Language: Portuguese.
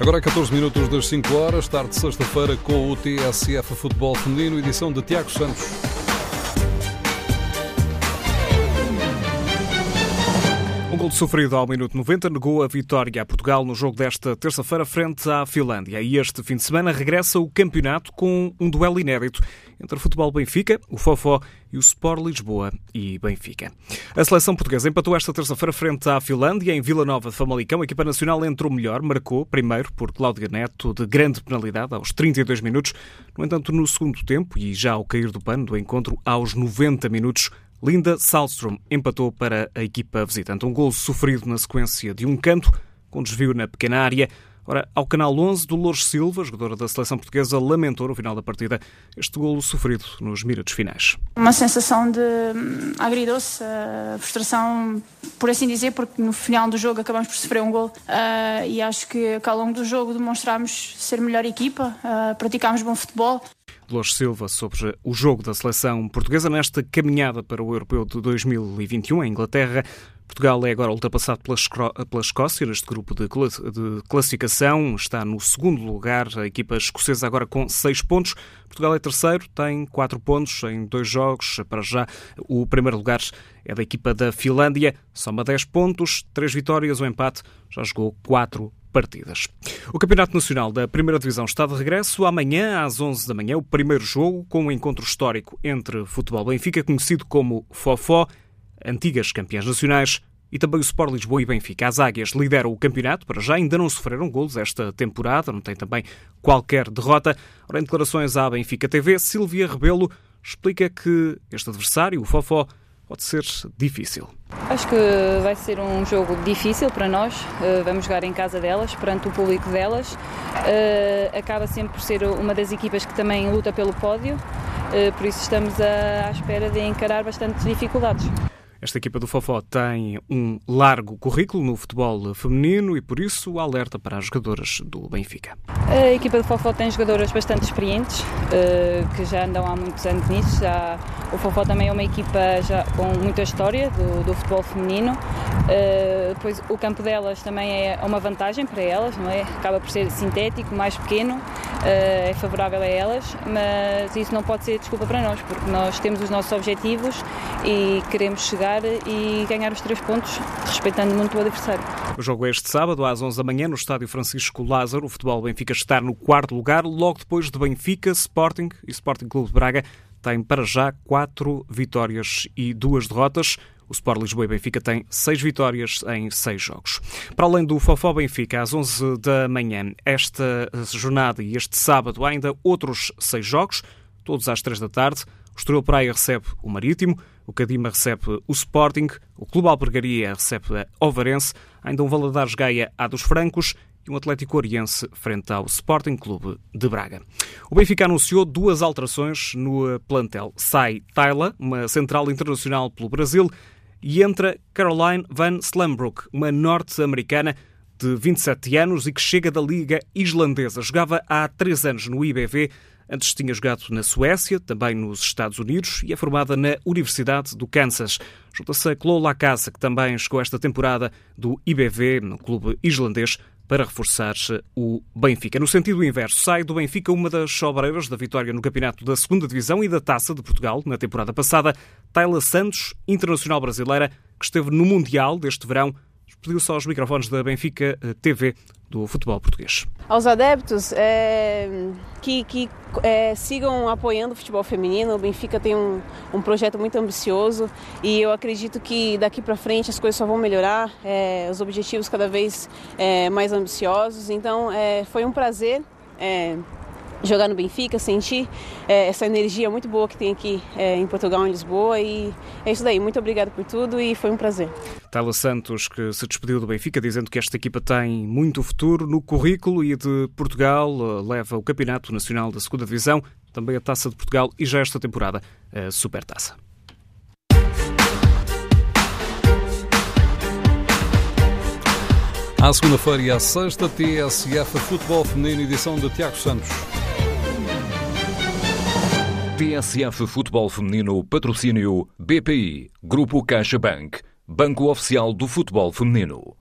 Agora é 14 minutos das 5 horas, tarde de sexta-feira com o TSF Futebol Feminino, edição de Tiago Santos. Gol sofrido ao minuto 90 negou a vitória a Portugal no jogo desta terça-feira frente à Finlândia. E este fim de semana regressa o campeonato com um duelo inédito entre o Futebol Benfica, o Fofó e o Sport Lisboa e Benfica. A seleção portuguesa empatou esta terça-feira frente à Finlândia em Vila Nova de Famalicão. A equipa nacional entrou melhor, marcou primeiro por Cláudia Neto de grande penalidade aos 32 minutos. No entanto, no segundo tempo e já ao cair do pano do encontro aos 90 minutos, Linda Salstrom empatou para a equipa visitante. Um gol sofrido na sequência de um canto, com desvio na pequena área. Ora, ao canal 11, Dolores Silva, jogadora da seleção portuguesa, lamentou no final da partida este golo sofrido nos minutos finais. Uma sensação de hum, agridoce, frustração, por assim dizer, porque no final do jogo acabamos por sofrer um gol uh, e acho que, ao longo do jogo demonstramos ser melhor equipa, uh, praticámos bom futebol. Dolores Silva sobre o jogo da seleção portuguesa nesta caminhada para o Europeu de 2021 em Inglaterra. Portugal é agora ultrapassado pela, Escócia neste grupo de, de, classificação. Está no segundo lugar. A equipa escocesa agora com seis pontos. Portugal é terceiro, tem quatro pontos em dois jogos. Para já, o primeiro lugar é da equipa da Finlândia. Soma dez pontos, três vitórias, um empate. Já jogou quatro partidas. O Campeonato Nacional da Primeira Divisão está de regresso amanhã às 11 da manhã, o primeiro jogo com um encontro histórico entre Futebol Benfica, conhecido como Fofó, antigas campeãs nacionais, e também o Sport Lisboa e Benfica. As Águias lideram o campeonato, para já ainda não sofreram golos esta temporada, não tem também qualquer derrota. Ora, em declarações à Benfica TV, Silvia Rebelo explica que este adversário, o Fofó, pode ser difícil. Acho que vai ser um jogo difícil para nós. Eh, vamos jogar em casa delas, perante o público delas. Eh, acaba sempre por ser uma das equipas que também luta pelo pódio, eh, por isso estamos à espera de encarar bastantes dificuldades. Esta equipa do Fofó tem um largo currículo no futebol feminino e, por isso, alerta para as jogadoras do Benfica. A equipa do Fofó tem jogadoras bastante experientes, eh, que já andam há muitos anos nisso. Já, o Fofó também é uma equipa já com muita história do, do futebol feminino. Eh, pois o campo delas também é uma vantagem para elas, não é? Acaba por ser sintético, mais pequeno, eh, é favorável a elas, mas isso não pode ser desculpa para nós, porque nós temos os nossos objetivos e queremos chegar e ganhar os três pontos, respeitando muito o adversário. O jogo é este sábado, às 11 da manhã, no estádio Francisco Lázaro. O futebol Benfica está no quarto lugar, logo depois de Benfica, Sporting e Sporting Clube de Braga. Tem para já quatro vitórias e duas derrotas. O Sport Lisboa e Benfica têm seis vitórias em seis jogos. Para além do Fofó Benfica, às 11 da manhã, esta jornada e este sábado, há ainda outros seis jogos, todos às três da tarde. Estoril Praia recebe o Marítimo, o Cadima recebe o Sporting, o Clube Albergaria recebe a Ovarense, ainda um Valadares Gaia a dos Francos e um Atlético Oriense frente ao Sporting Clube de Braga. O Benfica anunciou duas alterações no plantel. Sai Tyler, uma central internacional pelo Brasil, e entra Caroline Van Slambrook, uma norte-americana de 27 anos e que chega da Liga Islandesa. Jogava há três anos no IBV Antes tinha jogado na Suécia, também nos Estados Unidos e é formada na Universidade do Kansas. Junta-se a Chloe Lacasa, que também chegou esta temporada do IBV, no clube islandês, para reforçar o Benfica. No sentido inverso, sai do Benfica uma das obreiras da vitória no campeonato da segunda Divisão e da Taça de Portugal na temporada passada, Tayla Santos, internacional brasileira, que esteve no Mundial deste verão pediu-se aos microfones da Benfica eh, TV do futebol português. Aos adeptos é, que, que é, sigam apoiando o futebol feminino. O Benfica tem um, um projeto muito ambicioso e eu acredito que daqui para frente as coisas só vão melhorar, é, os objetivos cada vez mais ambiciosos. Então foi um prazer jogar no Benfica, sentir é, essa energia muito boa que tem aqui é, em Portugal, em Lisboa. E é isso daí. Muito obrigado por tudo e foi um prazer. Tala Santos, que se despediu do Benfica, dizendo que esta equipa tem muito futuro no currículo e de Portugal eh, leva o Campeonato Nacional da Segunda Divisão, também a Taça de Portugal e já esta temporada a Supertaça. À segunda-feira e à sexta, TSF Futebol Feminino, edição de Tiago Santos. TSF Futebol Feminino Patrocínio BPI, Grupo CaixaBank, Banco Oficial do Futebol Feminino.